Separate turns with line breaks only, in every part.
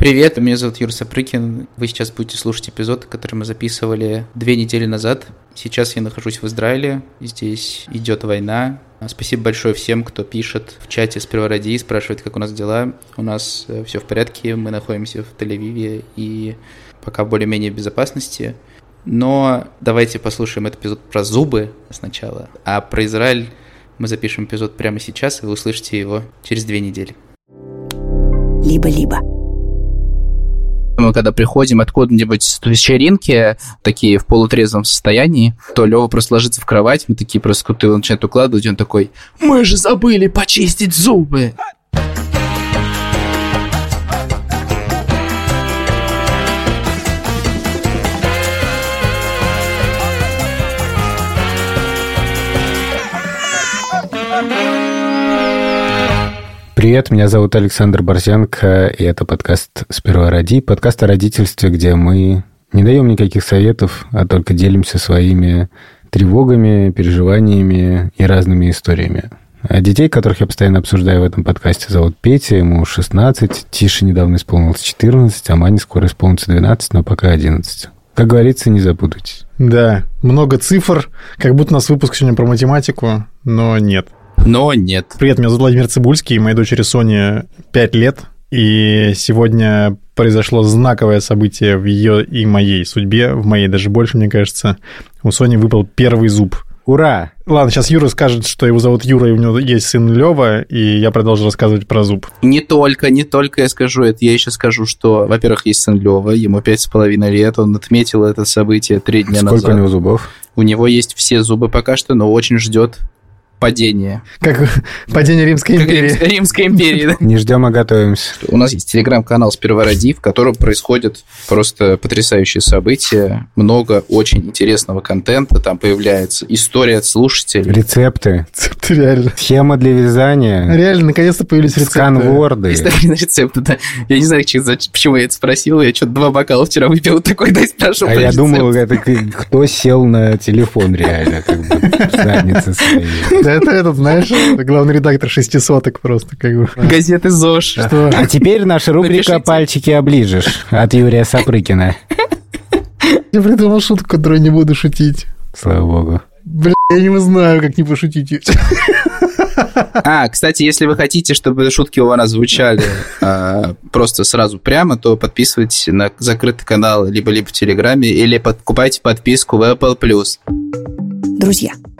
Привет, меня зовут Юр Сапрыкин. Вы сейчас будете слушать эпизод, который мы записывали две недели назад. Сейчас я нахожусь в Израиле, здесь идет война. Спасибо большое всем, кто пишет в чате с Привороди, спрашивает, как у нас дела. У нас э, все в порядке, мы находимся в Тель-Авиве и пока более-менее в безопасности. Но давайте послушаем этот эпизод про зубы сначала, а про Израиль мы запишем эпизод прямо сейчас, и вы услышите его через две недели.
Либо-либо.
Мы когда приходим откуда-нибудь с вечеринки, такие в полутрезвом состоянии, то Лева просто ложится в кровать, мы такие просто куты он начинает укладывать, он такой, мы же забыли почистить зубы.
Привет, меня зовут Александр Борзенко, и это подкаст «Сперва роди», подкаст о родительстве, где мы не даем никаких советов, а только делимся своими тревогами, переживаниями и разными историями. А детей, которых я постоянно обсуждаю в этом подкасте, зовут Петя, ему 16, Тише недавно исполнилось 14, а Мане скоро исполнится 12, но пока 11. Как говорится, не запутайтесь.
Да, много цифр, как будто у нас выпуск сегодня про математику, но нет.
Но нет.
Привет, меня зовут Владимир Цибульский, моей дочери Соне 5 лет, и сегодня произошло знаковое событие в ее и моей судьбе, в моей даже больше, мне кажется. У Сони выпал первый зуб.
Ура!
Ладно, сейчас Юра скажет, что его зовут Юра, и у него есть сын Лева, и я продолжу рассказывать про зуб.
Не только, не только я скажу это. Я еще скажу, что, во-первых, есть сын Лева, ему пять с половиной лет, он отметил это событие три дня
Сколько
назад.
у него зубов?
У него есть все зубы пока что, но очень ждет падение.
Как падение Римской
Как
империи.
Римс- Римской империи. да.
Не ждем, а готовимся.
У нас есть телеграм-канал «Сперва роди», в котором происходят просто потрясающие события, много очень интересного контента, там появляется история от слушателей.
Рецепты,
Рецепты реально.
схема для вязания,
Реально, наконец-то появились рецепты.
сканворды.
Рецепты, да. Я не знаю, почему я это спросил. Я что-то два бокала вчера выпил, такой, дай спрошу.
А я
рецепт.
думал, это кто сел на телефон реально, как бы в заднице своей.
Это этот, знаешь, главный редактор шестисоток просто, как бы.
Газеты ЗОЖ.
Что?
А теперь наша рубрика
Напишите.
«Пальчики оближешь» от Юрия Сапрыкина.
Я придумал шутку, которую не буду шутить.
Слава богу.
Бля, я не знаю, как не пошутить.
А, кстати, если вы хотите, чтобы шутки у нас звучали а, просто сразу прямо, то подписывайтесь на закрытый канал либо-либо в Телеграме, или покупайте подписку в Apple+.
Друзья,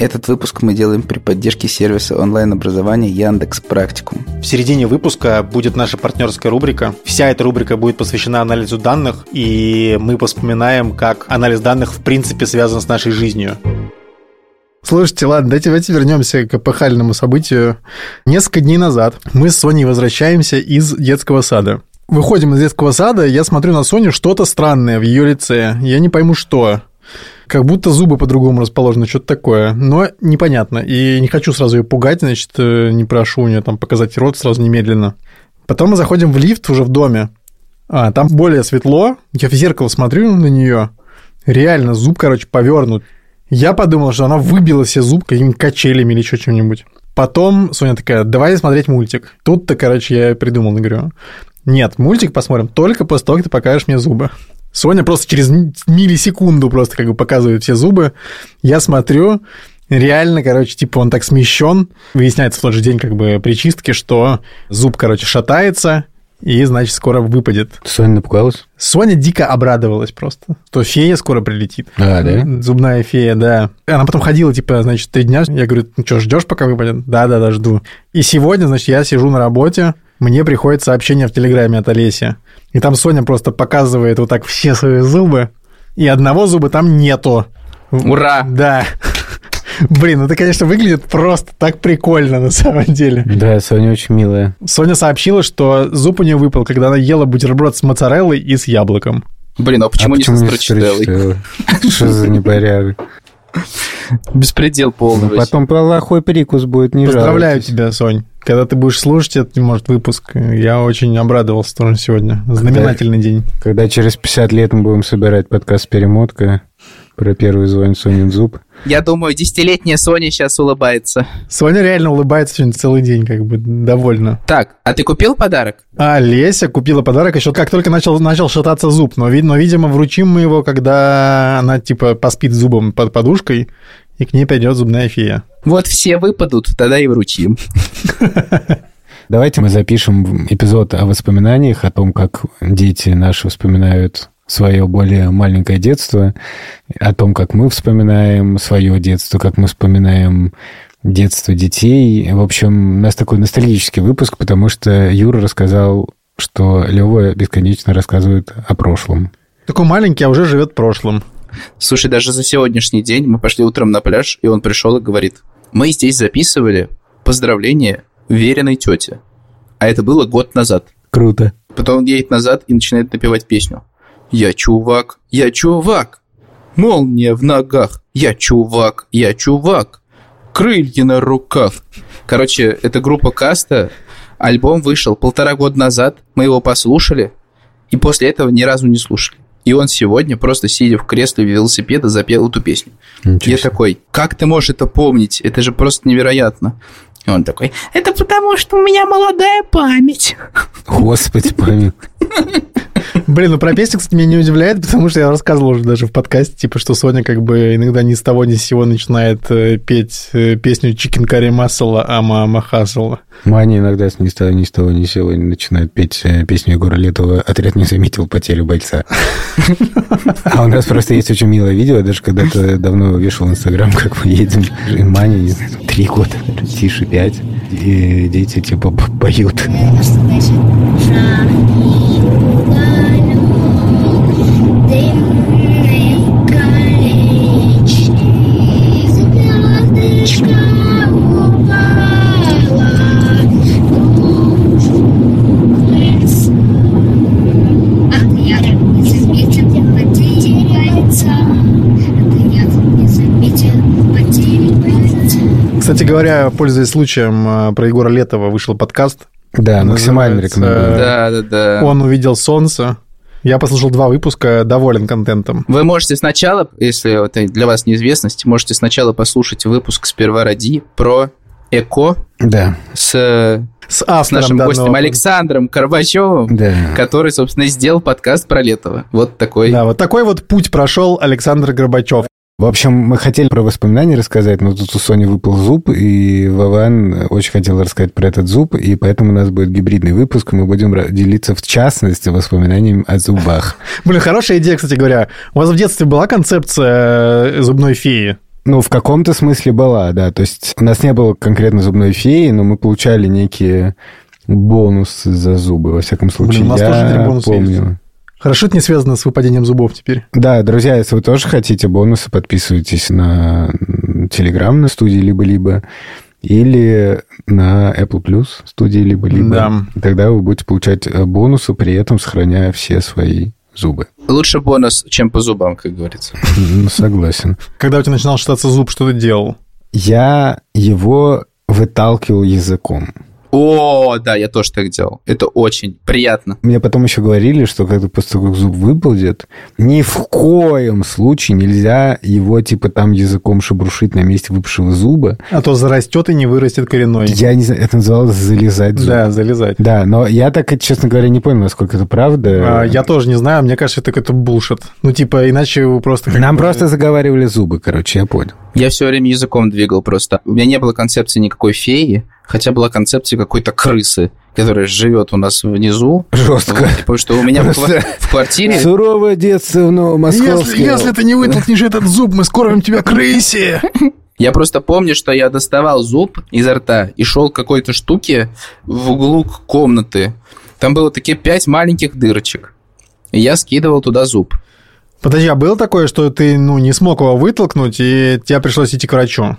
Этот выпуск мы делаем при поддержке сервиса онлайн-образования Яндекс Практикум.
В середине выпуска будет наша партнерская рубрика. Вся эта рубрика будет посвящена анализу данных, и мы вспоминаем, как анализ данных в принципе связан с нашей жизнью. Слушайте, ладно, давайте, давайте вернемся к эпохальному событию. Несколько дней назад мы с Соней возвращаемся из детского сада. Выходим из детского сада, я смотрю на Соню, что-то странное в ее лице. Я не пойму, что. Как будто зубы по-другому расположены, что-то такое. Но непонятно. И не хочу сразу ее пугать, значит, э, не прошу у нее там показать рот сразу немедленно. Потом мы заходим в лифт уже в доме. А, там более светло. Я в зеркало смотрю на нее. Реально, зуб, короче, повернут. Я подумал, что она выбила себе зуб какими-нибудь качелями или еще чем-нибудь. Потом Соня такая, давай смотреть мультик. Тут-то, короче, я придумал, говорю, нет, мультик посмотрим только после того, как ты покажешь мне зубы. Соня просто через миллисекунду просто как бы показывает все зубы. Я смотрю, реально, короче, типа он так смещен. Выясняется в тот же день как бы при чистке, что зуб, короче, шатается, и, значит, скоро выпадет.
Соня напугалась?
Соня дико обрадовалась просто, что фея скоро прилетит.
А, да?
Зубная фея, да. Она потом ходила, типа, значит, три дня. Я говорю, ну что, ждешь, пока выпадет? Да, да, да, жду. И сегодня, значит, я сижу на работе, мне приходит сообщение в Телеграме от Олеси. И там Соня просто показывает вот так все свои зубы, и одного зуба там нету.
Ура!
Да. Блин, это, конечно, выглядит просто так прикольно на самом деле.
Да, Соня очень милая.
Соня сообщила, что зуб у нее выпал, когда она ела бутерброд с моцареллой и с яблоком.
Блин, а почему,
а
не
почему
со
не
строчителлой?
строчителлой? Что за непорядок?
Беспредел полный.
Ну, Потом плохой прикус будет, не
Поздравляю
жалуйтесь.
тебя, Сонь. Когда ты будешь слушать этот, может, выпуск, я очень обрадовался тоже сегодня. Знаменательный день.
Когда через 50 лет мы будем собирать подкаст «Перемотка» про первый звон Сонин зуб.
Я думаю, десятилетняя Соня сейчас улыбается.
Соня реально улыбается сегодня целый день, как бы довольна.
Так, а ты купил подарок?
А Леся купила подарок еще как только начал, начал шататься зуб. Но, но, видимо, вручим мы его, когда она, типа, поспит зубом под подушкой, и к ней придет зубная фея.
Вот все выпадут, тогда и вручим.
Давайте мы запишем эпизод о воспоминаниях, о том, как дети наши вспоминают свое более маленькое детство, о том, как мы вспоминаем свое детство, как мы вспоминаем детство детей. В общем, у нас такой ностальгический выпуск, потому что Юра рассказал, что Лева бесконечно рассказывает о прошлом.
Такой маленький, а уже живет прошлым.
Слушай, даже за сегодняшний день мы пошли утром на пляж, и он пришел и говорит, мы здесь записывали поздравление веренной тете. А это было год назад.
Круто.
Потом он едет назад и начинает напевать песню. Я чувак, я чувак, молния в ногах, я чувак, я чувак, крылья на руках. Короче, это группа Каста, альбом вышел полтора года назад, мы его послушали, и после этого ни разу не слушали. И он сегодня, просто сидя в кресле велосипеда, запел эту песню.
Ничего
Я такой, как ты можешь это помнить? Это же просто невероятно. Он такой, это потому, что у меня молодая память.
Господи, помилуй.
Блин, ну про песню, кстати, меня не удивляет, потому что я рассказывал уже даже в подкасте, типа, что Соня как бы иногда ни с того ни с сего начинает э, петь э, песню «Чикен карри масала ама хасала».
Маня иногда с ни с того ни с того ни с сего начинает петь э, песню Егора Летова «Отряд не заметил потерю бойца». А у нас просто есть очень милое видео, даже когда-то давно вешал в Инстаграм, как мы едем. Маня, не знаю, три года, тише пять, и дети типа поют.
Говоря, пользуясь случаем, э, про Егора Летова вышел подкаст.
Да, максимально рекомендую.
Да, да, да.
Он увидел солнце. Я послушал два выпуска, доволен контентом.
Вы можете сначала, если это для вас неизвестность, можете сначала послушать выпуск «Сперва ради» про ЭКО
Да,
с, с
С
нашим гостем Александром Карбачевым,
да.
который, собственно, и сделал подкаст про Летова. Вот такой.
Да, вот такой вот путь прошел Александр Горбачев.
В общем, мы хотели про воспоминания рассказать, но тут у Сони выпал зуб, и Вован очень хотел рассказать про этот зуб, и поэтому у нас будет гибридный выпуск, и мы будем делиться, в частности, воспоминаниями о зубах.
Блин, хорошая идея, кстати говоря. У вас в детстве была концепция э, зубной феи?
Ну, в каком-то смысле была, да. То есть у нас не было конкретно зубной феи, но мы получали некие бонусы за зубы, во всяком случае.
Блин, у нас
Я
тоже бонусы
помню.
есть. Хорошо, это не связано с выпадением зубов теперь.
Да, друзья, если вы тоже хотите бонусы, подписывайтесь на Телеграм на студии «Либо-либо» или на Apple Plus студии «Либо-либо».
Да.
Тогда вы будете получать э, бонусы, при этом сохраняя все свои зубы.
Лучше бонус, чем по зубам, как говорится.
Ну, Согласен.
Когда у тебя начинал шататься зуб, что ты делал?
Я его выталкивал языком.
О, да, я тоже так делал. Это очень приятно.
Мне потом еще говорили, что когда после того, как зуб выпадет, ни в коем случае нельзя его, типа, там языком шебрушить на месте выпавшего зуба.
А то зарастет и не вырастет коренной.
Я не знаю, это называлось залезать зуб.
Да, залезать.
Да, но я так, честно говоря, не понял, насколько это правда.
А, я тоже не знаю, мне кажется, это какой-то булшит. Ну, типа, иначе вы просто...
Нам
бы-
просто заговаривали зубы, короче, я понял.
Я все время языком двигал просто. У меня не было концепции никакой феи, хотя была концепция какой-то крысы, которая живет у нас внизу.
Жестко.
Вот, потому что у меня
Просто
в квартире...
Суровое детство в Новомосковске.
Если, если ты не вытолкнешь этот зуб, мы скормим тебя крысе.
Я просто помню, что я доставал зуб изо рта и шел к какой-то штуке в углу комнаты. Там было такие пять маленьких дырочек. И я скидывал туда зуб.
Подожди, а было такое, что ты, ну, не смог его вытолкнуть, и тебе пришлось идти к врачу?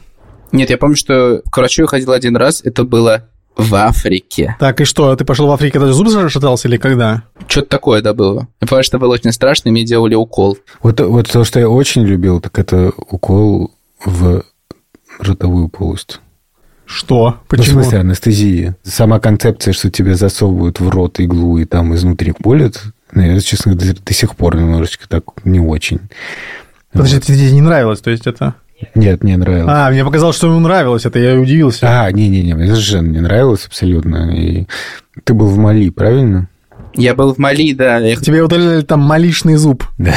Нет, я помню, что к врачу я ходил один раз, это было в Африке.
Так, и что, ты пошел в Африке, даже зуб зашатался или когда?
Что-то такое, да, было. Я помню, что было очень страшно, и мне делали укол.
Вот, вот то, что я очень любил, так это укол в ротовую полость.
Что?
Почему? Ну, в смысле, анестезии. Сама концепция, что тебе засовывают в рот иглу и там изнутри колят, ну, я, честно, до, до сих пор немножечко так не очень.
Подожди, вот. тебе не нравилось, то есть это...
Нет, не нравилось.
А, мне показалось, что ему нравилось, это я удивился.
А, не-не-не, мне совершенно не нравилось абсолютно. И ты был в Мали, правильно?
Я был в Мали, да.
Тебе удаляли там малишный зуб.
Да.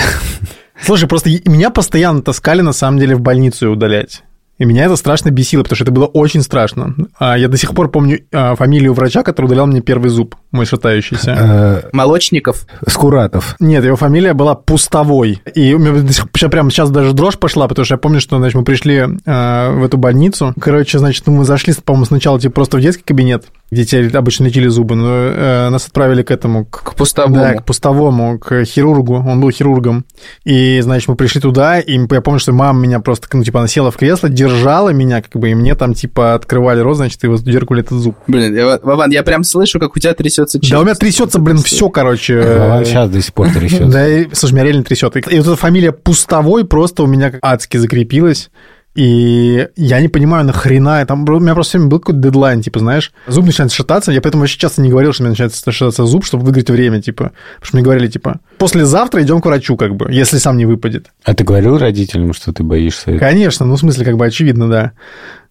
Слушай, просто меня постоянно таскали, на самом деле, в больницу удалять. И меня это страшно бесило, потому что это было очень страшно. А я до сих пор помню а, фамилию врача, который удалял мне первый зуб, мой шатающийся.
Э, Молочников?
Скуратов.
Нет, его фамилия была Пустовой. И у меня прямо сейчас даже дрожь пошла, потому что я помню, что значит, мы пришли а, в эту больницу. Короче, значит, мы зашли, по-моему, сначала типа просто в детский кабинет, где тебе обычно лечили зубы, но э, нас отправили к этому...
К, к пустовому.
Да, к пустовому, к хирургу, он был хирургом. И, значит, мы пришли туда, и я помню, что мама меня просто, ну, типа, она села в кресло, держала меня, как бы, и мне там, типа, открывали рот, значит, и вот деркали этот зуб.
Блин, я, Вован, я прям слышу, как у тебя трясется
челюсть. Да, у меня трясется, блин, все, короче.
Вован сейчас до сих пор трясет.
Да, слушай, меня реально трясет. И вот эта фамилия Пустовой просто у меня адски закрепилась. И я не понимаю, нахрена, там, у меня просто время был какой-то дедлайн, типа, знаешь, зуб начинает шататься, я поэтому вообще часто не говорил, что у меня начинает шататься зуб, чтобы выиграть время, типа, потому что мне говорили, типа, послезавтра идем к врачу, как бы, если сам не выпадет.
А ты говорил родителям, что ты боишься этого?
Конечно, ну, в смысле, как бы, очевидно, да.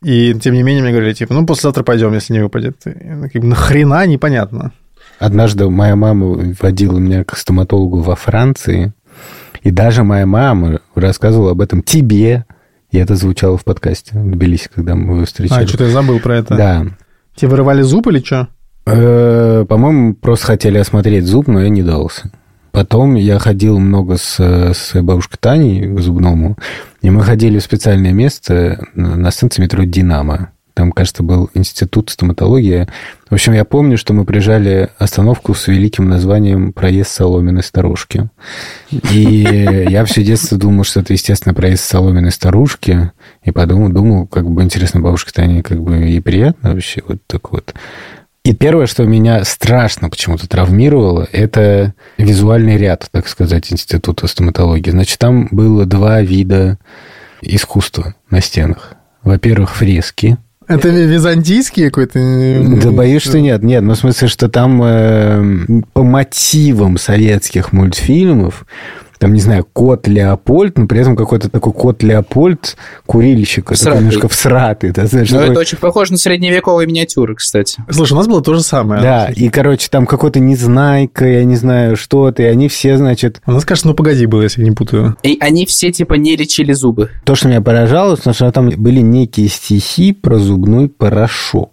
И, тем не менее, мне говорили, типа, ну, послезавтра пойдем, если не выпадет. И, как бы, нахрена, непонятно.
Однажды моя мама водила меня к стоматологу во Франции, и даже моя мама рассказывала об этом тебе, и это звучало в подкасте в Тбилиси, когда мы его встречали.
А, что-то я забыл про это.
Да.
Тебе вырывали зуб или что?
Э, по-моему, просто хотели осмотреть зуб, но я не дался. Потом я ходил много с, с бабушкой Таней к зубному, и мы ходили в специальное место на станции метро «Динамо». Там, кажется, был институт стоматологии. В общем, я помню, что мы приезжали остановку с великим названием «Проезд соломенной старушки». И я все детство думал, что это, естественно, проезд соломенной старушки. И подумал, думал, как бы интересно, бабушка Таня, как бы и приятно вообще вот так вот. И первое, что меня страшно почему-то травмировало, это визуальный ряд, так сказать, Института стоматологии. Значит, там было два вида искусства на стенах. Во-первых, фрески –
это византийский какой-то?
Да боюсь, что нет. Нет, ну в смысле, что там э, по мотивам советских мультфильмов там, не знаю, кот Леопольд, но при этом какой-то такой кот Леопольд, курильщик,
всратый.
немножко всратый. Да, знаешь,
но такой... это очень похоже на средневековые миниатюры, кстати.
Слушай, у нас было то же самое.
Да, и, короче, там какой-то Незнайка, я не знаю, что-то, и они все, значит...
У нас, кажется, ну погоди было, если я не путаю.
И они все, типа, не лечили зубы.
То, что меня поражало, что там были некие стихи про зубной порошок.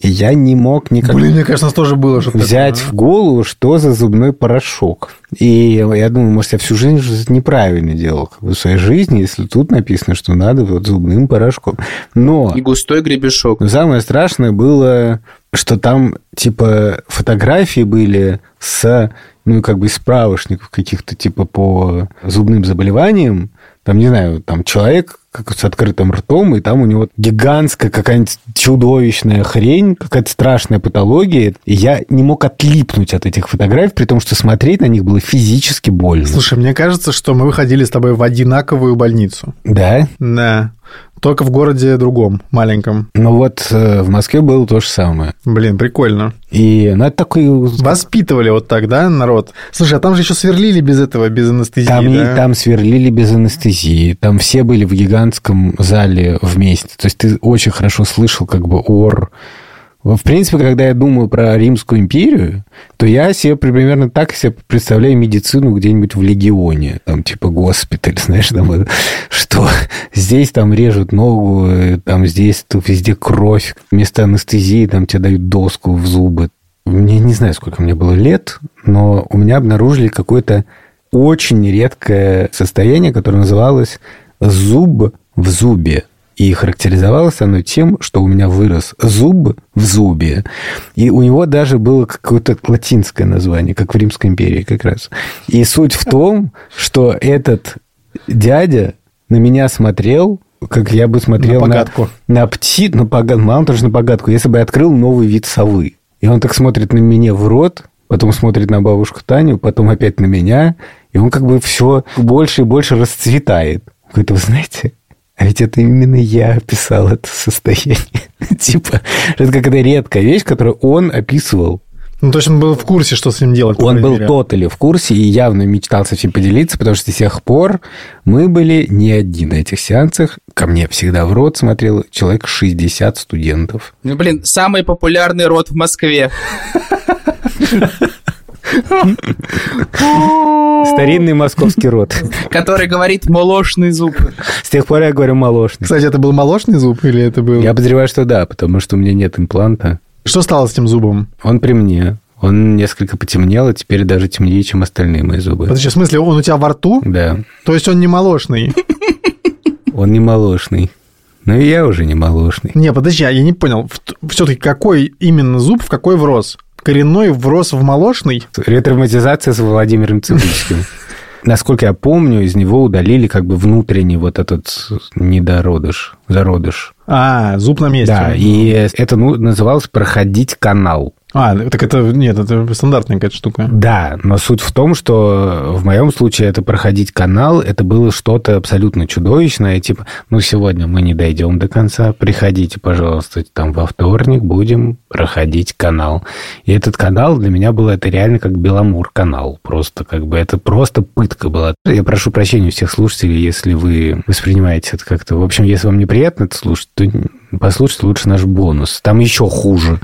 И я не мог никак...
Блин, мне кажется, у нас тоже было что-то
Взять такое, в голову, что за зубной порошок. И я думаю, может, я всю жизнь неправильно делал в своей жизни, если тут написано, что надо вот зубным порошком. Но...
И густой гребешок.
Но самое страшное было, что там, типа, фотографии были с, ну, как бы справочников каких-то, типа, по зубным заболеваниям, там, не знаю, там человек как с открытым ртом, и там у него гигантская какая-нибудь чудовищная хрень, какая-то страшная патология. И я не мог отлипнуть от этих фотографий, при том, что смотреть на них было физически больно.
Слушай, мне кажется, что мы выходили с тобой в одинаковую больницу.
Да?
Да. Только в городе другом, маленьком.
Ну вот э, в Москве было то же самое.
Блин, прикольно.
И, ну, это такой...
Воспитывали вот так, да, народ? Слушай, а там же еще сверлили без этого, без анестезии,
там,
да?
Там сверлили без анестезии. Там все были в гигантском зале вместе. То есть ты очень хорошо слышал как бы ор в принципе, когда я думаю про Римскую империю, то я себе примерно так себе представляю медицину где-нибудь в легионе. Там типа госпиталь, знаешь, там что здесь там режут ногу, там здесь тут везде кровь. Вместо анестезии там тебе дают доску в зубы. Мне не знаю, сколько мне было лет, но у меня обнаружили какое-то очень редкое состояние, которое называлось зуб в зубе. И характеризовалось оно тем, что у меня вырос зуб в зубе. И у него даже было какое-то латинское название, как в Римской империи как раз. И суть в том, что этот дядя на меня смотрел как я бы смотрел
На
на,
погадку.
на пти, на погадку, мало того, что на погадку, если бы я открыл новый вид совы. И он так смотрит на меня в рот, потом смотрит на бабушку Таню, потом опять на меня, и он как бы все больше и больше расцветает. Говорит, вы знаете, а ведь это именно я описал это состояние. Типа, это какая-то редкая вещь, которую он описывал.
Ну, то есть он был в курсе, что с ним делать.
Он был тотали в курсе и явно мечтал со всем поделиться, потому что с тех пор мы были не одни на этих сеансах. Ко мне всегда в рот смотрел человек 60 студентов.
Ну, блин, самый популярный род в Москве.
Старинный московский род.
Который говорит молочный зуб.
С тех пор я говорю молочный.
Кстати, это был молочный зуб или это был...
Я подозреваю, что да, потому что у меня нет импланта.
Что стало с этим зубом?
Он при мне. Он несколько потемнел, и теперь даже темнее, чем остальные мои зубы.
Подожди, в смысле, он у тебя во рту?
Да,
То есть он не молочный?
он не молочный. Но и я уже не молочный.
Не, подожди, а я не понял. Все-таки какой именно зуб в какой врос? Коренной врос в молочный?
Ретравматизация с Владимиром Цибульским. Насколько я помню, из него удалили как бы внутренний вот этот недородыш, зародыш.
А, зуб на месте.
Да, и это ну, называлось «проходить канал».
А, так это, нет, это стандартная какая-то штука.
Да, но суть в том, что в моем случае это проходить канал, это было что-то абсолютно чудовищное, типа, ну, сегодня мы не дойдем до конца, приходите, пожалуйста, там во вторник будем проходить канал. И этот канал для меня был, это реально как Беломор канал, просто как бы, это просто пытка была. Я прошу прощения у всех слушателей, если вы воспринимаете это как-то, в общем, если вам неприятно это слушать, то послушайте лучше наш бонус, там еще хуже.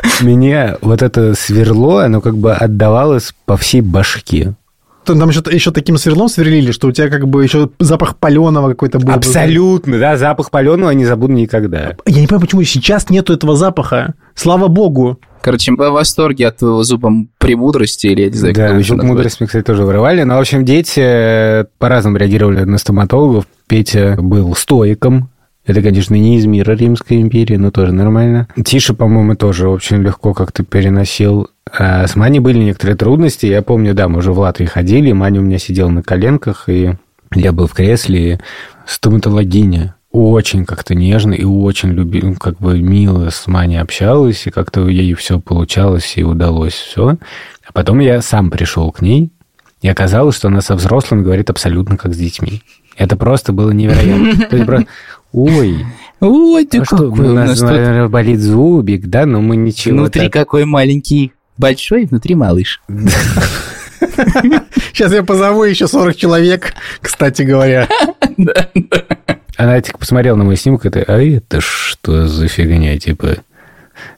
Мне вот это сверло, оно как бы отдавалось по всей башке.
Там еще, еще таким сверлом сверлили, что у тебя как бы еще запах паленого какой-то был.
Абсолютно, да, запах паленого я не забуду никогда.
Я не понимаю, почему сейчас нету этого запаха. Слава богу.
Короче, мы в восторге от твоего зуба премудрости, или я не знаю,
Да, зуб мудрости мы, кстати, тоже вырывали. Но, в общем, дети э, по-разному реагировали на стоматологов. Петя был стоиком. Это, конечно, не из мира Римской империи, но тоже нормально. Тише, по-моему, тоже очень легко как-то переносил. А с Маней были некоторые трудности. Я помню, да, мы уже в Латвии ходили, Маня у меня сидела на коленках, и я был в кресле, и стоматологиня очень как-то нежно и очень любил, ну, как бы мило с Маней общалась, и как-то ей все получалось и удалось все. А потом я сам пришел к ней, и оказалось, что она со взрослыми говорит абсолютно как с детьми. Это просто было невероятно. То есть ой,
Ой, ты
а что,
какой
у
у
нас,
нас тут
наверное, болит зубик, да, но мы ничего.
внутри
так-
какой маленький, большой, внутри малыш.
Сейчас я позову еще 40 человек, кстати говоря.
Она типа посмотрела на мой снимок, это, а это что за фигня, типа...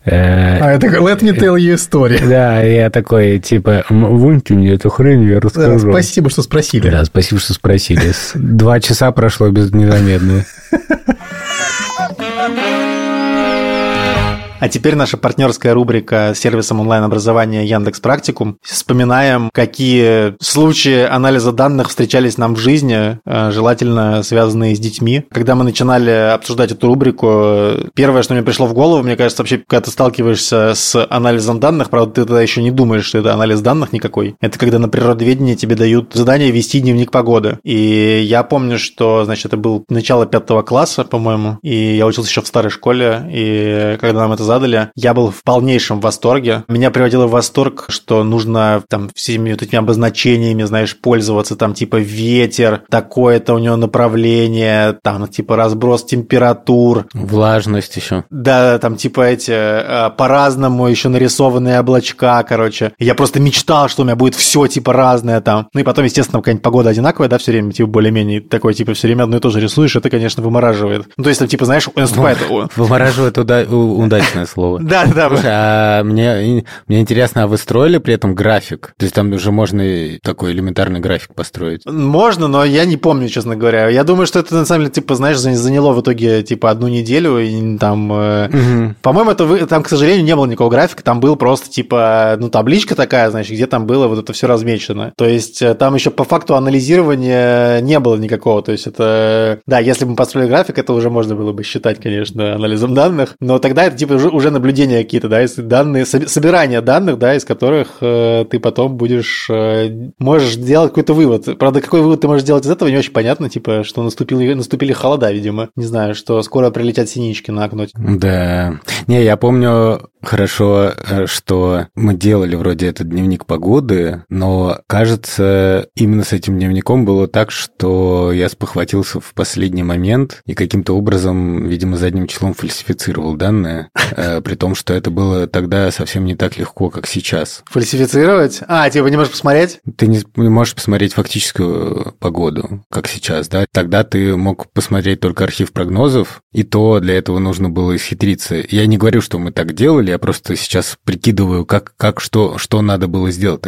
э,
А это let me tell you story.
Да, я такой, типа, «М, выньте мне эту хрень, я
Да,
расскажу.
Спасибо, что спросили.
Да, спасибо, что спросили. Два часа прошло без незаметно.
А теперь наша партнерская рубрика с сервисом онлайн-образования Яндекс Практикум. Вспоминаем, какие случаи анализа данных встречались нам в жизни, э, желательно связанные с детьми. Когда мы начинали обсуждать эту рубрику, первое, что мне пришло в голову, мне кажется, вообще, когда ты сталкиваешься с анализом данных, правда, ты тогда еще не думаешь, что это анализ данных никакой. Это когда на природоведении тебе дают задание вести дневник погоды. И я помню, что, значит, это был начало пятого класса, по-моему, и я учился еще в старой школе, и когда нам это задали, я был в полнейшем восторге. Меня приводило в восторг, что нужно там всеми вот этими обозначениями, знаешь, пользоваться, там типа ветер, такое-то у него направление, там типа разброс температур,
Влажность еще.
да, там типа эти э, по-разному еще нарисованные облачка, короче. Я просто мечтал, что у меня будет все типа разное там. Ну и потом, естественно, какая-нибудь погода одинаковая, да, все время, типа более-менее такой, типа все время одно и то же рисуешь, это, конечно, вымораживает. Ну то есть там типа, знаешь, наступает... о,
Вымораживает уда- удачное слово.
Да, да,
Слушай, а мне, мне интересно, а вы строили при этом график? То есть там уже можно такой элементарный график построить?
Можно, но я не помню, честно говоря. Я думаю, что это на самом деле, типа, знаешь, за- заняло в итоге, типа, одну неделю, и там... э. По-моему, это там, к сожалению, не было никакого графика, там был просто типа, ну, табличка такая, значит, где там было вот это все размечено. То есть э, там еще по факту анализирования не было никакого. То есть это, да, если бы мы построили график, это уже можно было бы считать, конечно, анализом данных, но тогда это типа уже уже, уже наблюдения какие-то, да, если данные, собирание данных, да, из которых э, ты потом будешь, э, можешь делать какой-то вывод. Правда, какой вывод ты можешь делать из этого, не очень понятно, типа, что наступили, наступили холода, видимо. Не знаю, что скоро прилетят синички на окно.
Да. Не, я помню хорошо, э, что мы делали вроде этот дневник погоды, но, кажется, именно с этим дневником было так, что я спохватился в последний момент и каким-то образом, видимо, задним числом фальсифицировал данные, при том, что это было тогда совсем не так легко, как сейчас.
Фальсифицировать? А, типа не можешь посмотреть?
Ты не, можешь посмотреть фактическую погоду, как сейчас, да? Тогда ты мог посмотреть только архив прогнозов, и то для этого нужно было исхитриться. Я не говорю, что мы так делали, я просто сейчас прикидываю, как, как что, что надо было сделать.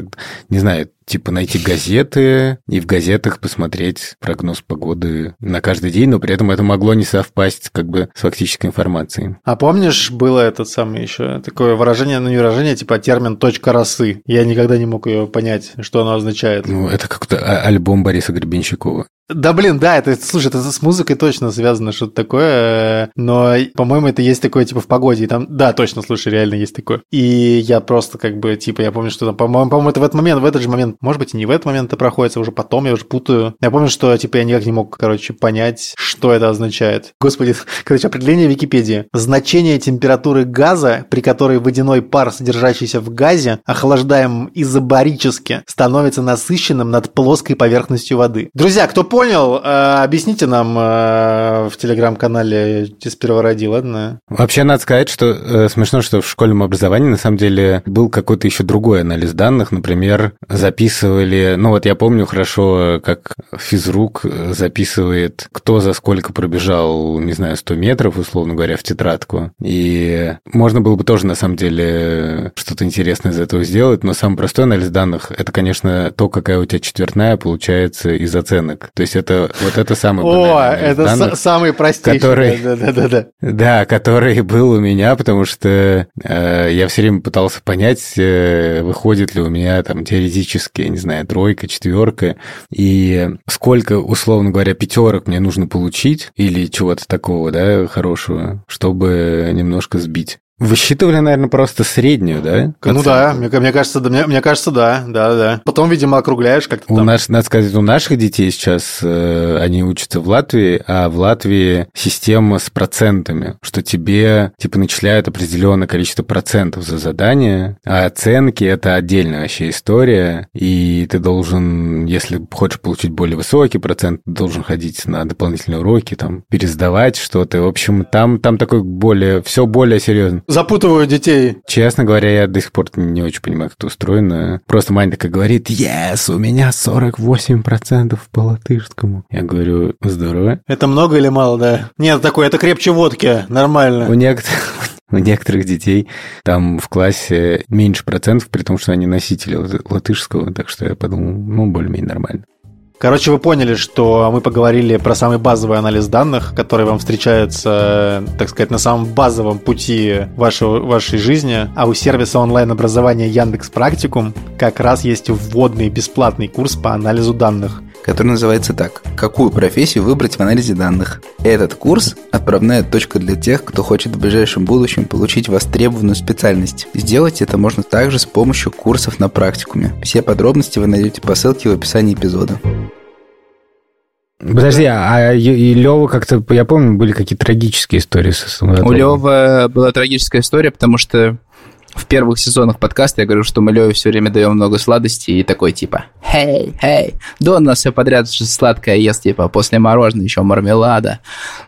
Не знаю, типа найти газеты и в газетах посмотреть прогноз погоды на каждый день, но при этом это могло не совпасть как бы с фактической информацией.
А помнишь, было этот самый еще такое выражение, ну не выражение, типа термин «точка росы». Я никогда не мог ее понять, что оно означает.
Ну, это как-то а, альбом Бориса Гребенщикова.
Да, блин, да, это, слушай, это с музыкой точно связано что-то такое, но, по-моему, это есть такое, типа, в погоде, и там, да, точно, слушай, реально есть такое. И я просто, как бы, типа, я помню, что там, по-моему, по-моему, это в этот момент, в этот же момент, может быть, и не в этот момент это проходит, а уже потом, я уже путаю. Я помню, что, типа, я никак не мог, короче, понять, что это означает. Господи, короче, определение Википедии. Значение температуры газа, при которой водяной пар, содержащийся в газе, охлаждаемым изобарически, становится насыщенным над плоской поверхностью воды. Друзья, кто понял, э, объясните нам э, в телеграм-канале из первого ради, ладно?
Вообще, надо сказать, что э, смешно, что в школьном образовании на самом деле был какой-то еще другой анализ данных. Например, записывали, ну вот я помню хорошо, как физрук записывает, кто за сколько пробежал, не знаю, 100 метров, условно говоря, в тетрадку. И можно было бы тоже, на самом деле, что-то интересное из этого сделать, но самый простой анализ данных – это, конечно, то, какая у тебя четвертная получается из оценок. То есть это вот это самый
О, это данных, самый простейший.
Который, да, да, да, да. да, который был у меня, потому что э, я все время пытался понять, э, выходит ли у меня там теоретически, я не знаю, тройка, четверка, и сколько, условно говоря, пятерок мне нужно получить или чего-то такого, да, хорошего, чтобы немножко сбить. Высчитывали, наверное, просто среднюю, да?
Ну да, мне, мне кажется, да, мне, мне кажется, да, да, да. Потом, видимо, округляешь как-то.
У там. нас, надо сказать, у наших детей сейчас э, они учатся в Латвии, а в Латвии система с процентами, что тебе типа начисляют определенное количество процентов за задание, а оценки это отдельная вообще история, и ты должен, если хочешь получить более высокий процент, должен ходить на дополнительные уроки, там пересдавать что-то. В общем, там там такой более все более серьезно
запутываю детей.
Честно говоря, я до сих пор не очень понимаю, как это устроено. Просто Маня такая говорит, yes, у меня 48% по латышскому. Я говорю, здорово.
Это много или мало, да? Нет, такое, это крепче водки, нормально.
У некоторых... У некоторых детей там в классе меньше процентов, при том, что они носители латышского, так что я подумал, ну, более-менее нормально.
Короче, вы поняли, что мы поговорили про самый базовый анализ данных, который вам встречается, так сказать, на самом базовом пути вашего, вашей жизни. А у сервиса онлайн-образования Яндекс Практикум как раз есть вводный бесплатный курс по анализу данных
который называется так «Какую профессию выбрать в анализе данных?». Этот курс – отправная точка для тех, кто хочет в ближайшем будущем получить востребованную специальность. Сделать это можно также с помощью курсов на практикуме. Все подробности вы найдете по ссылке в описании эпизода.
Подожди, а и Лева как-то, я помню, были какие-то трагические истории с
У Лева была трагическая история, потому что в первых сезонах подкаста я говорю, что мы Леве все время даем много сладостей и такой типа «Хей, хей, да у нас все подряд сладкое ест, типа после мороженого еще мармелада».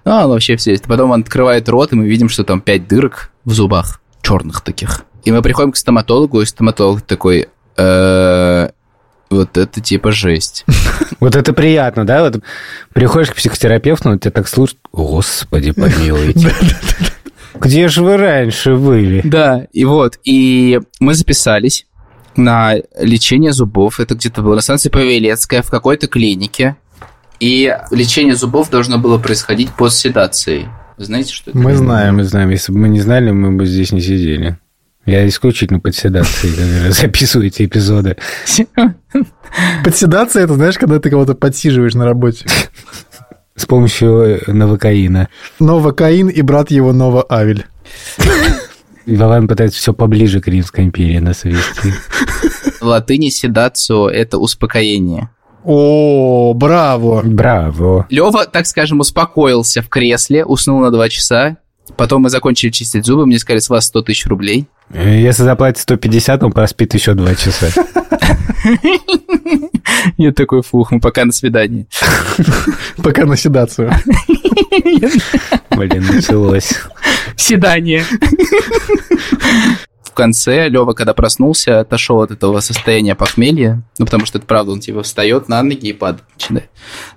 Ну, он вообще все есть. Потом он открывает рот, и мы видим, что там пять дырок в зубах, черных таких. И мы приходим к стоматологу, и стоматолог такой «Э, вот это типа жесть.
Вот это приятно, да? Вот приходишь к психотерапевту, он тебя так слушает, господи, помилуйте. Где же вы раньше были?
Да, и вот, и мы записались на лечение зубов. Это где-то было на станции Павелецкая в какой-то клинике. И лечение зубов должно было происходить под седацией. Вы знаете, что это?
Мы знаем, мы знаем. Если бы мы не знали, мы бы здесь не сидели. Я исключительно под седацией записываю эти эпизоды.
Подседация – это, знаешь, когда ты кого-то подсиживаешь на работе.
С помощью новокаина.
Новокаин и брат его Нова Авель.
Вован пытается все поближе к Римской империи нас вести.
В латыни седацио – это успокоение.
О, браво!
Браво.
Лева, так скажем, успокоился в кресле, уснул на два часа. Потом мы закончили чистить зубы, мне сказали, с вас 100 тысяч рублей.
Если заплатить 150, он проспит еще два часа.
Я такой, фух, мы пока на свидании.
Пока на седацию.
Блин, началось.
Свидание. Конце Лева, когда проснулся, отошел от этого состояния похмелья, ну, потому что это правда, он типа встает на ноги и падает,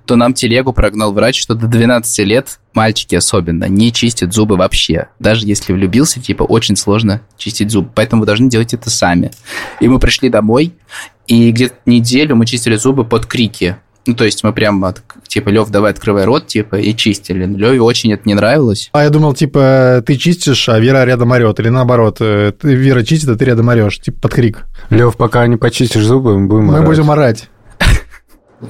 то нам телегу прогнал врач, что до 12 лет мальчики особенно не чистят зубы вообще. Даже если влюбился, типа, очень сложно чистить зубы. Поэтому вы должны делать это сами. И мы пришли домой, и где-то неделю мы чистили зубы под крики. Ну, то есть мы прям, от- типа, Лев, давай открывай рот, типа, и чистили. Леве очень это не нравилось.
А я думал, типа, ты чистишь, а Вера рядом орет. Или наоборот, э, ты- Вера чистит, а ты рядом орешь. Типа под крик.
Лев, пока не почистишь зубы, мы будем
Мы
орать.
будем орать.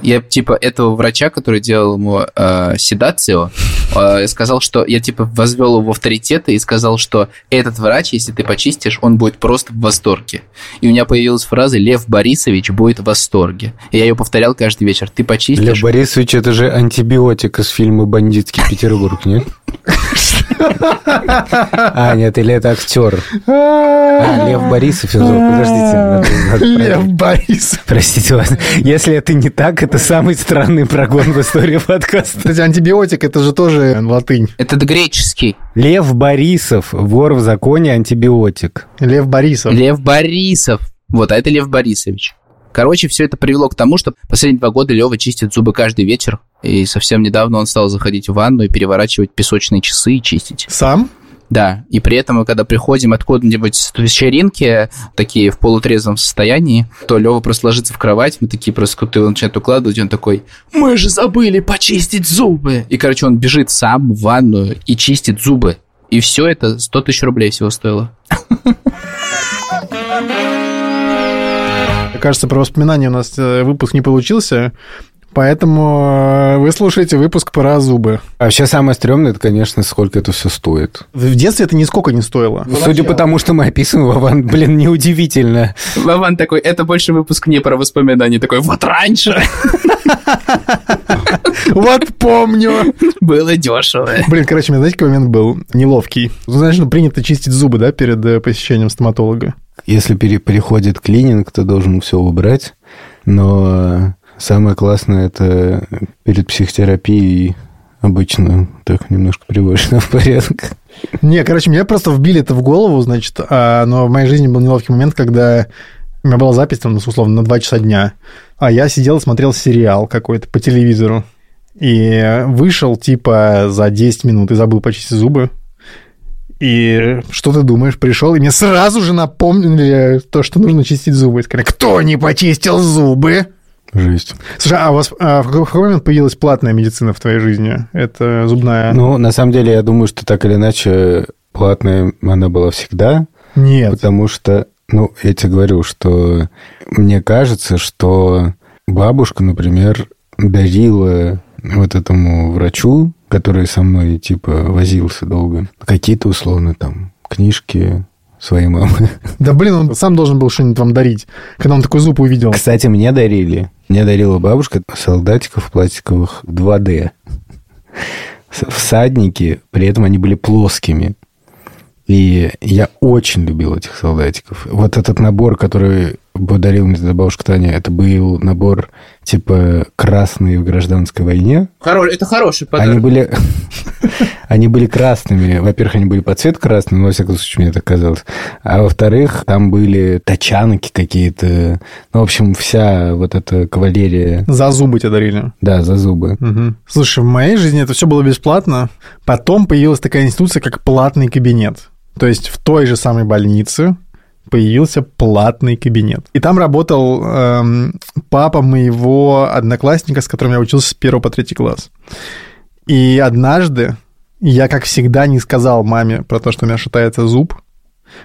Я, типа, этого врача, который делал ему э, седацио, э, сказал, что я, типа, возвел его в авторитеты и сказал, что этот врач, если ты почистишь, он будет просто в восторге. И у меня появилась фраза «Лев Борисович будет в восторге». И я ее повторял каждый вечер. Ты
Лев
почистишь,
Борисович, это же антибиотик из фильма «Бандитский Петербург», нет? А, нет, или это актер. А, Лев Борисов. Подождите.
Лев
проверить.
Борис.
Простите вас. Если это не так, это самый странный прогон в истории подкаста.
Кстати, антибиотик это же тоже латынь.
это греческий.
Лев Борисов, вор в законе, антибиотик.
Лев Борисов.
Лев Борисов. Вот, а это Лев Борисович. Короче, все это привело к тому, что последние два года Лева чистит зубы каждый вечер. И совсем недавно он стал заходить в ванну и переворачивать песочные часы и чистить.
Сам?
Да, и при этом, мы, когда приходим откуда-нибудь с вечеринки, такие в полутрезвом состоянии, то Лева просто ложится в кровать, мы такие просто как-то его начинают укладывать, он такой, мы же забыли почистить зубы. И, короче, он бежит сам в ванную и чистит зубы. И все это 100 тысяч рублей всего стоило.
Кажется, про воспоминания у нас э, выпуск не получился. Поэтому э, вы слушаете выпуск про зубы.
А вообще самое стрёмное, это, конечно, сколько это все стоит.
В детстве это нисколько не стоило.
Судя по тому, что мы описываем, Вован, блин, неудивительно.
Вован такой, это больше выпуск не про воспоминания. Такой, вот раньше
Вот помню.
было дешево.
Блин, короче, у меня, знаете, какой момент был неловкий? Ну, Знаешь, ну, принято чистить зубы, да, перед э, посещением стоматолога.
Если пере- переходит клининг, то должен все убрать. Но самое классное это перед психотерапией обычно так немножко приводишь в порядок.
Не, короче, меня просто вбили это в голову, значит, а, но в моей жизни был неловкий момент, когда у меня была запись, там, условно, на 2 часа дня, а я сидел и смотрел сериал какой-то по телевизору, и вышел, типа, за 10 минут и забыл почистить зубы. И что ты думаешь, пришел, и мне сразу же напомнили то, что нужно чистить зубы. И сказали, кто не почистил зубы?
Жесть.
Слушай, а у вас а в какой момент появилась платная медицина в твоей жизни? Это зубная?
Ну, на самом деле, я думаю, что так или иначе платная она была всегда,
Нет.
потому что, ну, я тебе говорю, что мне кажется, что бабушка, например, дарила вот этому врачу, который со мной, типа, возился долго, какие-то, условно, там, книжки своей мамы.
Да блин, он сам должен был что-нибудь вам дарить, когда он такой зуб увидел.
Кстати, мне дарили. Мне дарила бабушка солдатиков пластиковых 2D. С- Всадники, при этом они были плоскими. И я очень любил этих солдатиков. Вот этот набор, который подарил мне тогда бабушка Таня, это был набор типа красный в гражданской войне.
Это хороший
Они были, они были красными. Во-первых, они были по цвету красными, но, во всяком случае, мне так казалось. А во-вторых, там были тачанки какие-то. Ну, в общем, вся вот эта кавалерия,
За зубы тебя дарили.
да, за зубы.
Мгм. Слушай, в моей жизни это все было бесплатно. Потом появилась такая институция, как платный кабинет. То есть в той же самой больнице появился платный кабинет. И там работал эм, папа моего одноклассника, с которым я учился с первого по третий класс. И однажды я, как всегда, не сказал маме про то, что у меня шатается зуб,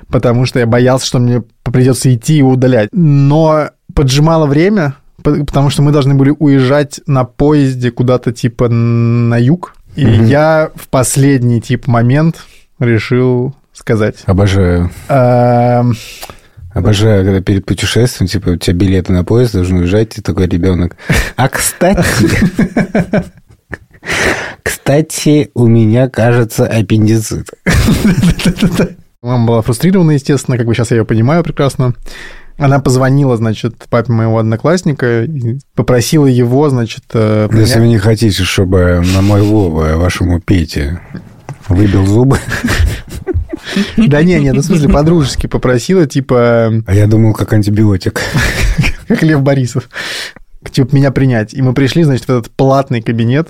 потому что я боялся, что мне придется идти его удалять. Но поджимало время, по- потому что мы должны были уезжать на поезде куда-то типа на юг. И
Мгм.
я в последний тип момент решил сказать.
Обожаю.
Эм,
Обожаю, когда перед путешествием, типа, у тебя билеты на поезд, должен уезжать, и такой ребенок. А кстати... Кстати, у меня, кажется, аппендицит.
Мама была фрустрирована, естественно, как бы сейчас я ее понимаю прекрасно. Она позвонила, значит, папе моего одноклассника и попросила его, значит... э,
Если
принять-
вы не хотите, чтобы на моего, вашему Пете выбил зубы,
Да не, не, ну в смысле по-дружески попросила, типа,
а я думал, как антибиотик.
как Лев Борисов, типа меня принять. И мы пришли, значит, в этот платный кабинет.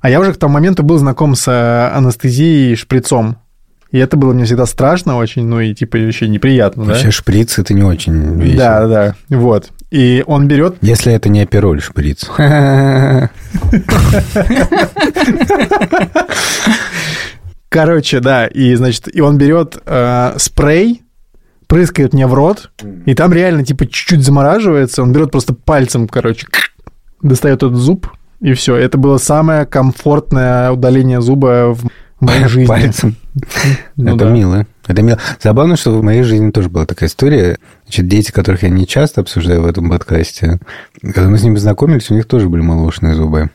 А я уже к тому моменту был знаком с э, анестезией и шприцом. И это было мне всегда страшно очень, ну и типа еще неприятно, да?
Вообще шприц это не очень весело.
Да, да, вот. И он берет
Если это не апероль шприц.
Короче, да, и, значит, и он берет э, спрей, прыскает мне в рот, и там реально, типа, чуть-чуть замораживается, он берет просто пальцем, короче, достает этот зуб, и все. Это было самое комфортное удаление зуба в моей жизни.
Пальцем.
Ну
это
да.
мило. Это мило. Забавно, что в моей жизни тоже была такая история. Значит, дети, которых я не часто обсуждаю в этом подкасте, когда мы с ними знакомились, у них тоже были молочные зубы.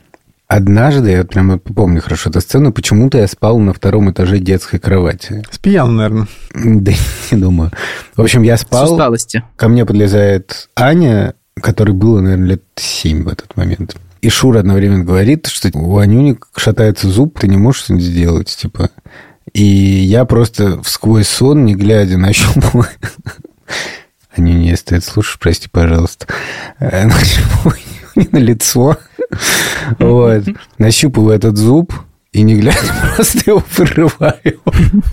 Однажды, я прямо помню хорошо эту сцену, почему-то я спал на втором этаже детской кровати.
С пьяну, наверное.
Да не думаю. В общем, я
С
спал,
усталости.
ко мне подлезает Аня, которой было, наверное, лет 7 в этот момент. И Шура одновременно говорит, что у Анюни шатается зуб, ты не можешь что-нибудь сделать, типа. И я просто сквозь сон, не глядя, нащупываю... Анюня, если ты это слушаешь, прости, пожалуйста. Э, Анюне на лицо. Вот. Нащупываю этот зуб и, не глядя, просто его вырываю.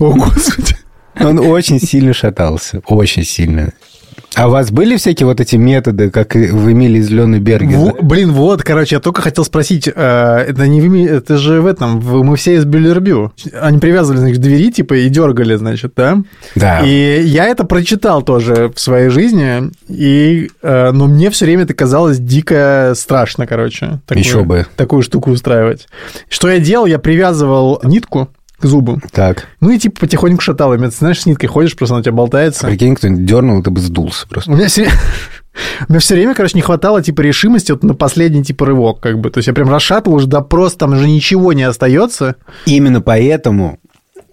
О, Господи.
Он очень сильно шатался. Очень сильно. А у вас были всякие вот эти методы, как в Эмилии из Берге?
Во- блин, вот, короче, я только хотел спросить, э, это не в Эми- это же в этом, в- мы все из Бюллербю. Они привязывали, значит, к двери, типа, и дергали, значит, да?
Да.
И я это прочитал тоже в своей жизни, и, э, но мне все время это казалось дико страшно, короче. такую-
Еще бы.
Такую штуку устраивать. Что я делал? Я привязывал нитку к зубу,
Так.
ну и типа потихоньку шатал. им. Это, знаешь, с ниткой ходишь, просто она у тебя болтается.
Прикинь, кто-нибудь дернул, ты бы сдулся просто.
У меня все... У меня все время, короче, не хватало, типа, решимости вот на последний, типа, рывок, как бы. То есть я прям расшатывал уже до просто, там уже ничего не остается.
Именно поэтому,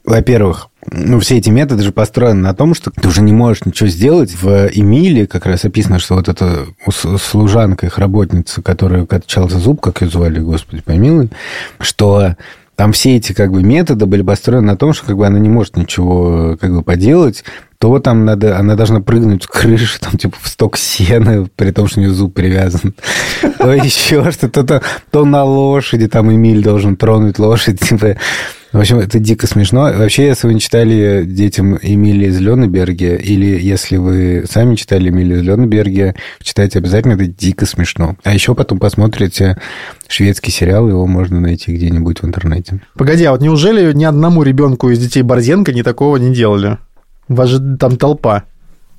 во-первых, ну, все эти методы же построены на том, что ты уже не можешь ничего сделать. В Эмилии как раз описано, что вот эта служанка, их работница, которая качала зуб, как ее звали, господи помилуй, что там все эти как бы методы были построены на том, что как бы она не может ничего как бы поделать, то там надо, она должна прыгнуть с крыши, там, типа, в сток сена, при том, что у нее зуб привязан. То еще что-то, то, то на лошади, там Эмиль должен тронуть лошадь, типа. В общем, это дико смешно. Вообще, если вы не читали детям Эмили из Лёнеберге, или если вы сами читали Эмили из Лёнеберге, читайте обязательно, это дико смешно. А еще потом посмотрите шведский сериал, его можно найти где-нибудь в интернете.
Погоди, а вот неужели ни одному ребенку из детей Борзенко ни такого не делали? У вас же там толпа.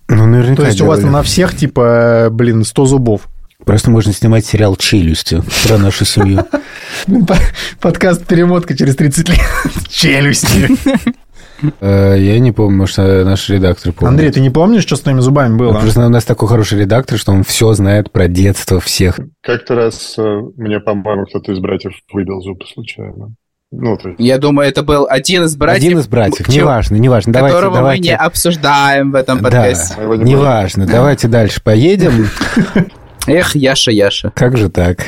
Ну, наверняка
То есть у вас
делали.
на всех, типа, блин, 100 зубов.
Просто можно снимать сериал «Челюсти» про нашу семью.
По- Подкаст «Перемотка через 30 лет». Челюсти.
Э, Я не помню, может, э, наш редактор помнит.
Андрей, ты не помнишь, что с твоими зубами было?
Просто у нас такой хороший редактор, что он все знает про детство всех.
Как-то раз э, мне, по-моему, кто-то из братьев выбил зубы случайно. Ну, то есть...
Я думаю, это был один из братьев,
Один из братьев,
чего-
неважно, неважно. Давайте,
которого
давайте.
мы не обсуждаем в этом
Да,
подкасте.
Его не
неважно. Давайте дальше поедем.
Эх, Яша, Яша.
Как же так?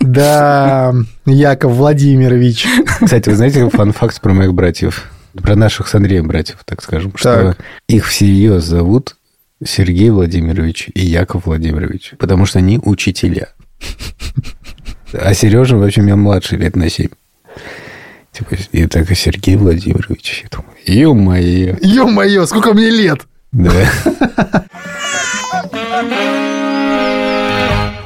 Да, Яков Владимирович.
Кстати, вы знаете фан-факт про моих братьев? Про наших с Андреем братьев, так скажем. Что
Так.
их всерьез зовут Сергей Владимирович и Яков Владимирович. Потому что они учителя. А Сережа, в общем, я младший лет на 7. Типа, и так и Сергей Владимирович. Я думаю, ё-моё.
Ё-моё, сколько мне лет?
Да.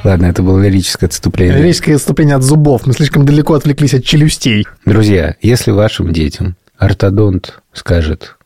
Ладно, это было лирическое отступление.
Лирическое отступление от зубов. Мы слишком далеко отвлеклись от челюстей.
Друзья, если вашим детям ортодонт скажет,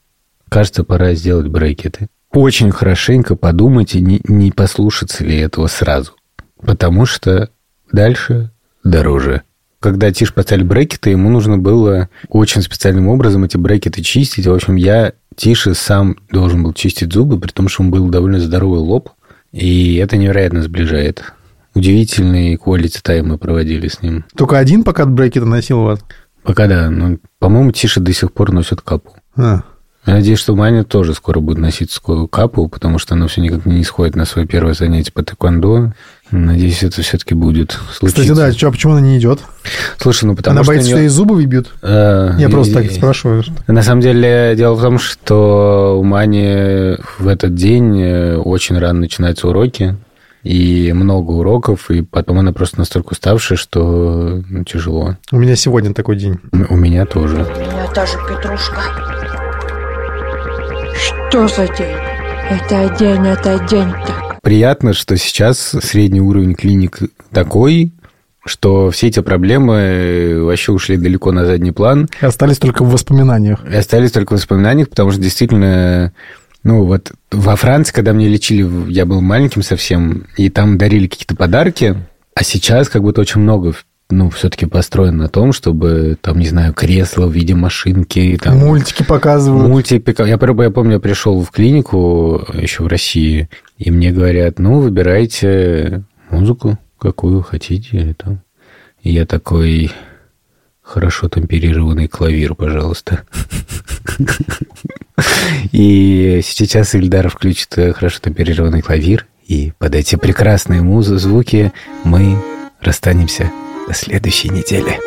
кажется, пора сделать брекеты, очень хорошенько подумайте, не, не послушаться ли этого сразу. Потому что дальше дороже. когда Тиш поставили брекеты, ему нужно было очень специальным образом эти брекеты чистить. В общем, я Тише сам должен был чистить зубы, при том, что он был довольно здоровый лоб. И это невероятно сближает. Удивительный quality тайм мы проводили с ним.
Только один пока брекеты носил у вас?
Пока да. Ну, по-моему, Тиша до сих пор носит капу.
А.
Я надеюсь, что Маня тоже скоро будет носить свою капу, потому что она все никак не исходит на свое первое занятие по тэквондо. Надеюсь, это все-таки будет случиться.
Кстати, да, чё, почему она не идет?
Слушай, ну потому
она
что...
боится,
у
что ей зубы выбьют?
Э,
Я просто
и-
так спрашиваю.
На самом деле, дело в том, что у Мани в этот день э, очень рано начинаются уроки, и много уроков, и потом она просто настолько уставшая, что ну, тяжело.
У меня сегодня такой день.
У меня тоже.
У меня тоже петрушка. Что за день? Это день, это день так.
Приятно, что сейчас средний уровень клиник такой, что все эти проблемы вообще ушли далеко на задний план,
И остались только в воспоминаниях.
и остались только в воспоминаниях, потому что действительно, ну вот во Франции, когда мне лечили, я был маленьким совсем, и там дарили какие-то подарки, а сейчас как будто очень много ну, все-таки построено на том, чтобы, там, не знаю, кресло в виде машинки, там,
Мультики показывают.
Мультипика. Я, я помню, я пришел в клинику еще в России, и мне говорят, ну, выбирайте музыку, какую хотите. Там. И я такой, хорошо темперированный клавир, пожалуйста. И сейчас Ильдар включит э, хорошо темперированный клавир, и под эти прекрасные музы, звуки мы расстанемся до следующей недели.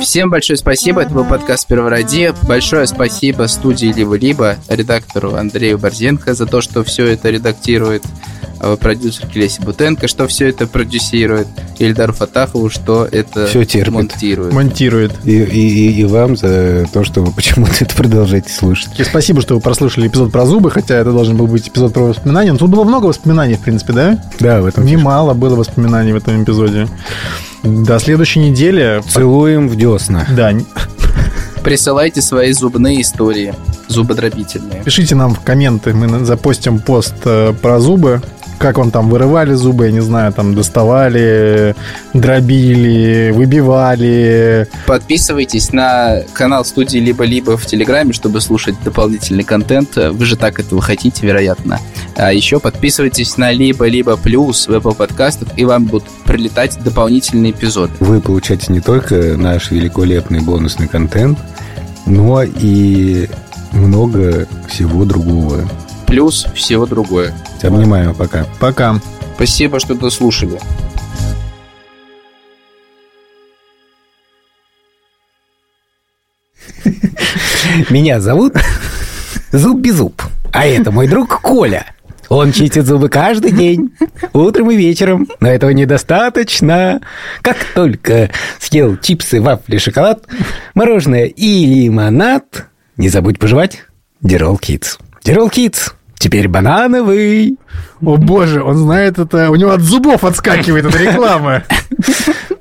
Всем большое спасибо. Это был подкаст «Первороди». Большое спасибо студии «Либо-либо», редактору Андрею Борзенко за то, что все это редактирует, э, продюсерке Лесе Бутенко, что все это продюсирует, Ильдару Фатахову, что это
Всё терпит.
монтирует.
Монтирует.
И, и- и- и вам за то, что вы почему-то это продолжаете слушать.
И спасибо, что вы прослушали эпизод про зубы, хотя это должен был быть эпизод про воспоминания. Но тут было много воспоминаний, в принципе, да?
Да, в этом
Немало было воспоминаний в этом эпизоде. До следующей недели.
Целуем в десна.
Да,
Присылайте свои зубные истории, зубодробительные.
пишите нам в комменты, мы запостим пост э, про зубы. Как вам там вырывали зубы, я не знаю, там доставали, дробили, выбивали.
Подписывайтесь на канал студии «Либо-либо» в Телеграме, чтобы слушать дополнительный контент. Вы же так этого хотите, вероятно. А еще подписывайтесь на «Либо-либо плюс» в Apple подкастах, и вам будут прилетать дополнительные эпизоды.
Вы получаете не только наш великолепный бонусный контент, но и много всего другого.
Плюс всего другое.
Обнимаю, пока.
Пока.
Спасибо, что дослушали.
Меня зовут Зуб Беззуб, а это мой друг Коля. Он чистит зубы каждый день, утром и вечером. Но этого недостаточно. Как только съел чипсы, вафли, шоколад, мороженое и лимонад, не забудь пожевать Дирол Китс. Дирол Китс. Теперь банановый.
О боже, он знает это, у него от зубов отскакивает эта реклама.